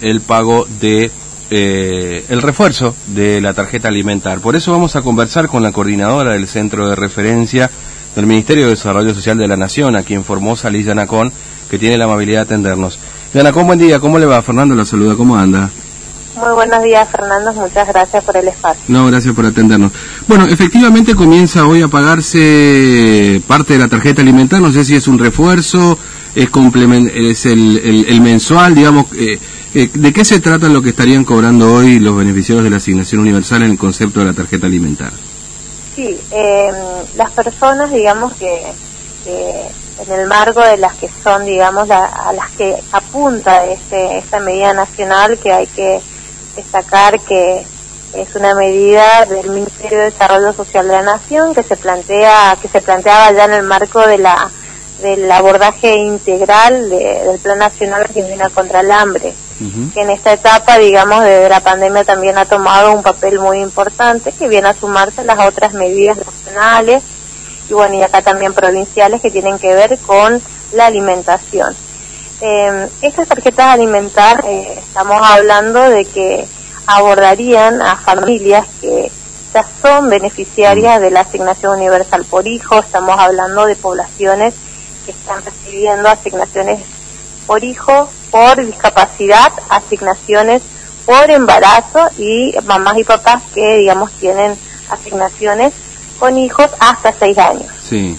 el pago de eh, el refuerzo de la tarjeta alimentar. Por eso vamos a conversar con la coordinadora del centro de referencia del Ministerio de Desarrollo Social de la Nación, a quien formó Liz Yanacón, que tiene la amabilidad de atendernos. Yanacón, buen día, ¿cómo le va? Fernando la saluda, ¿cómo anda? Muy buenos días, Fernando. Muchas gracias por el espacio. No, gracias por atendernos. Bueno, efectivamente comienza hoy a pagarse parte de la tarjeta alimentar. No sé si es un refuerzo, es, es el, el, mensual, digamos. Eh, eh, ¿De qué se trata lo que estarían cobrando hoy los beneficiarios de la asignación universal en el concepto de la tarjeta alimentar? Sí, eh, las personas, digamos que en el marco de las que son, digamos, a las que apunta este, esta medida nacional que hay que destacar que es una medida del Ministerio de Desarrollo Social de la Nación que se plantea que se planteaba ya en el marco de la del abordaje integral del Plan Nacional Argentina contra el Hambre, que en esta etapa, digamos, de la pandemia también ha tomado un papel muy importante que viene a sumarse a las otras medidas nacionales y bueno, y acá también provinciales que tienen que ver con la alimentación. Eh, estas tarjetas alimentar, eh, estamos hablando de que abordarían a familias que ya son beneficiarias de la asignación universal por hijo, estamos hablando de poblaciones que están recibiendo asignaciones por hijo, por discapacidad, asignaciones por embarazo y mamás y papás que, digamos, tienen asignaciones con hijos hasta seis años. Sí.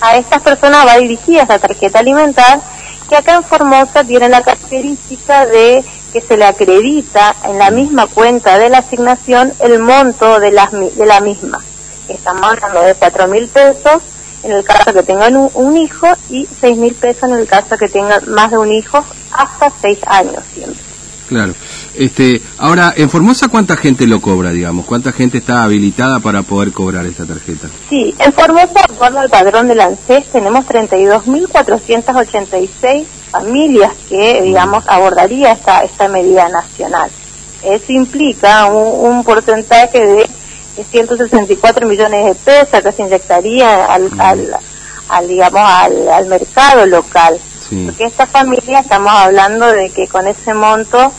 A estas personas va dirigida esa tarjeta alimentar que acá en Formosa tiene la característica de que se le acredita en la misma cuenta de la asignación el monto de la, de la misma. Estamos hablando de cuatro mil pesos en el caso que tengan un, hijo y seis mil pesos en el caso que tengan más de un hijo hasta seis años siempre. Claro. Este, ahora, ¿en Formosa cuánta gente lo cobra, digamos? ¿Cuánta gente está habilitada para poder cobrar esta tarjeta? Sí, en Formosa, de acuerdo al padrón del ANSES, tenemos 32.486 familias que, digamos, abordaría esta, esta medida nacional. Eso implica un, porcentaje de 164 millones de pesos que se inyectaría al, al, digamos, al, al mercado local. Porque esta familia estamos hablando de que con ese monto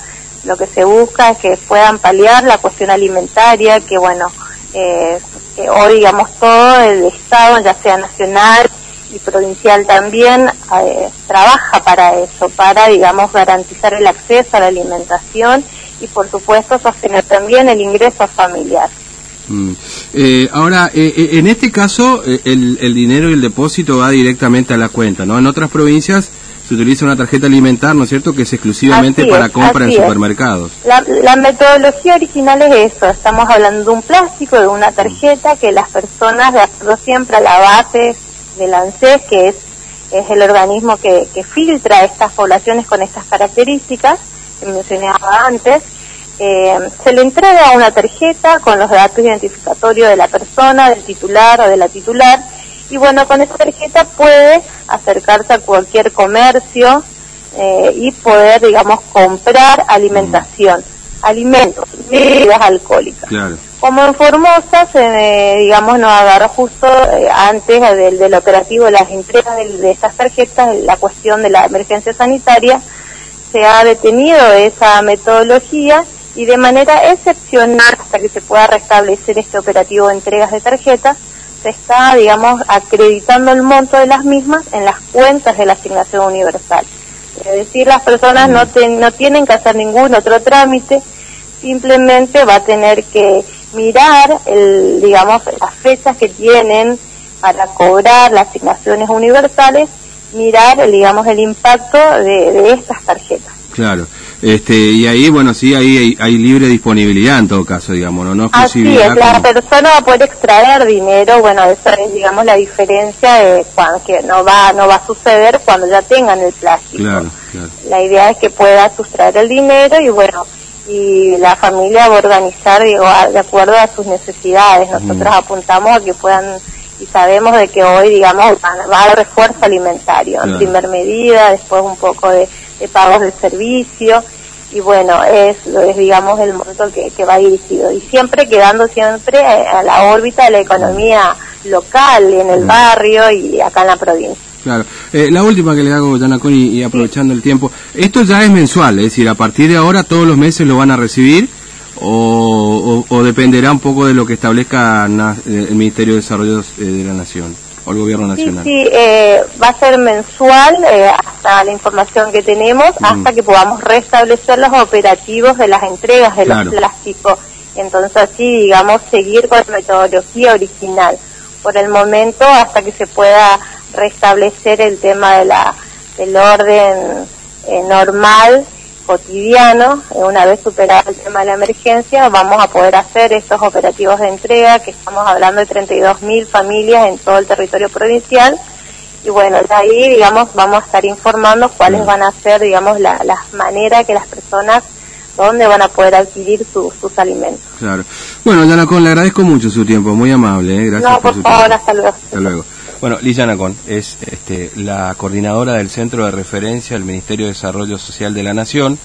lo que se busca es que puedan paliar la cuestión alimentaria, que bueno, eh, que hoy digamos todo el Estado, ya sea nacional y provincial también, eh, trabaja para eso, para digamos garantizar el acceso a la alimentación y por supuesto sostener también el ingreso familiar. Mm. Eh, ahora, en este caso, el, el dinero y el depósito va directamente a la cuenta, ¿no? En otras provincias se utiliza una tarjeta alimentar, ¿no es cierto?, que es exclusivamente para compra en supermercados. La, metodología original es eso, estamos hablando de un plástico, de una tarjeta que las personas, de acuerdo siempre a la base del ANSES, que es, es el organismo que, que filtra estas poblaciones con estas características, que mencionaba antes, eh, se le entrega una tarjeta con los datos identificatorios de la persona, del titular o de la titular, y bueno, con esa tarjeta puede acercarse a cualquier comercio eh, y poder, digamos, comprar alimentación, alimentos, bebidas alcohólicas. Como en Formosa, se, digamos, nos agarró justo eh, antes del, del, operativo de las entregas de, estas tarjetas, la cuestión de la emergencia sanitaria, se ha detenido esa metodología y de manera excepcional, hasta que se pueda restablecer este operativo de entregas de tarjetas, se está, digamos, acreditando el monto de las mismas en las cuentas de la asignación universal. Es decir, las personas no, no tienen que hacer ningún otro trámite, simplemente va a tener que mirar, el, digamos, las fechas que tienen para cobrar las asignaciones universales, mirar, digamos, el impacto de, de estas tarjetas. Claro. Este, y ahí, bueno, sí, ahí hay, libre disponibilidad en todo caso, digamos, no, no Así es, la persona va a poder extraer dinero, bueno, esa es, digamos, la diferencia de cuando, que no va, no va a suceder cuando ya tengan el plástico. Claro, claro. La idea es que pueda sustraer el dinero y bueno, y la familia va a organizar, digo, de acuerdo a sus necesidades. Nosotros apuntamos a que puedan y sabemos de que hoy, digamos, va, a refuerzo alimentario, en primer medida, después un poco de de pagos de servicio y bueno, es, es digamos el monto que, que va dirigido y siempre quedando siempre a la órbita de la economía local, en el barrio y acá en la provincia. Claro. Eh, la última que le hago, Yanacón, y, y aprovechando el tiempo, esto ya es mensual, es decir, a partir de ahora todos los meses lo van a recibir o, o, dependerá un poco de lo que establezca el Ministerio de Desarrollo de la Nación o el Gobierno Nacional. Sí, sí eh, va a ser mensual eh, hasta la información que tenemos, mm. hasta que podamos restablecer los operativos de las entregas de los plásticos. Entonces así, digamos, seguir con la metodología original. Por el momento, hasta que se pueda restablecer el tema de la, del orden eh, normal, cotidiano, eh, una vez superado el tema de la emergencia, vamos a poder hacer estos operativos de entrega, que estamos hablando de 32.000 familias en todo el territorio provincial, y bueno, de ahí, digamos, vamos a estar informando cuáles van a ser, digamos, las maneras que las personas dónde van a poder adquirir sus alimentos. Claro. Bueno, Yanacón, le agradezco mucho su tiempo, muy amable, ¿eh? gracias. No, por, favor, hasta luego. Hasta luego. Bueno, Liz Yanacón es este, la coordinadora del Centro de Referencia del Ministerio de Desarrollo Social de la Nación.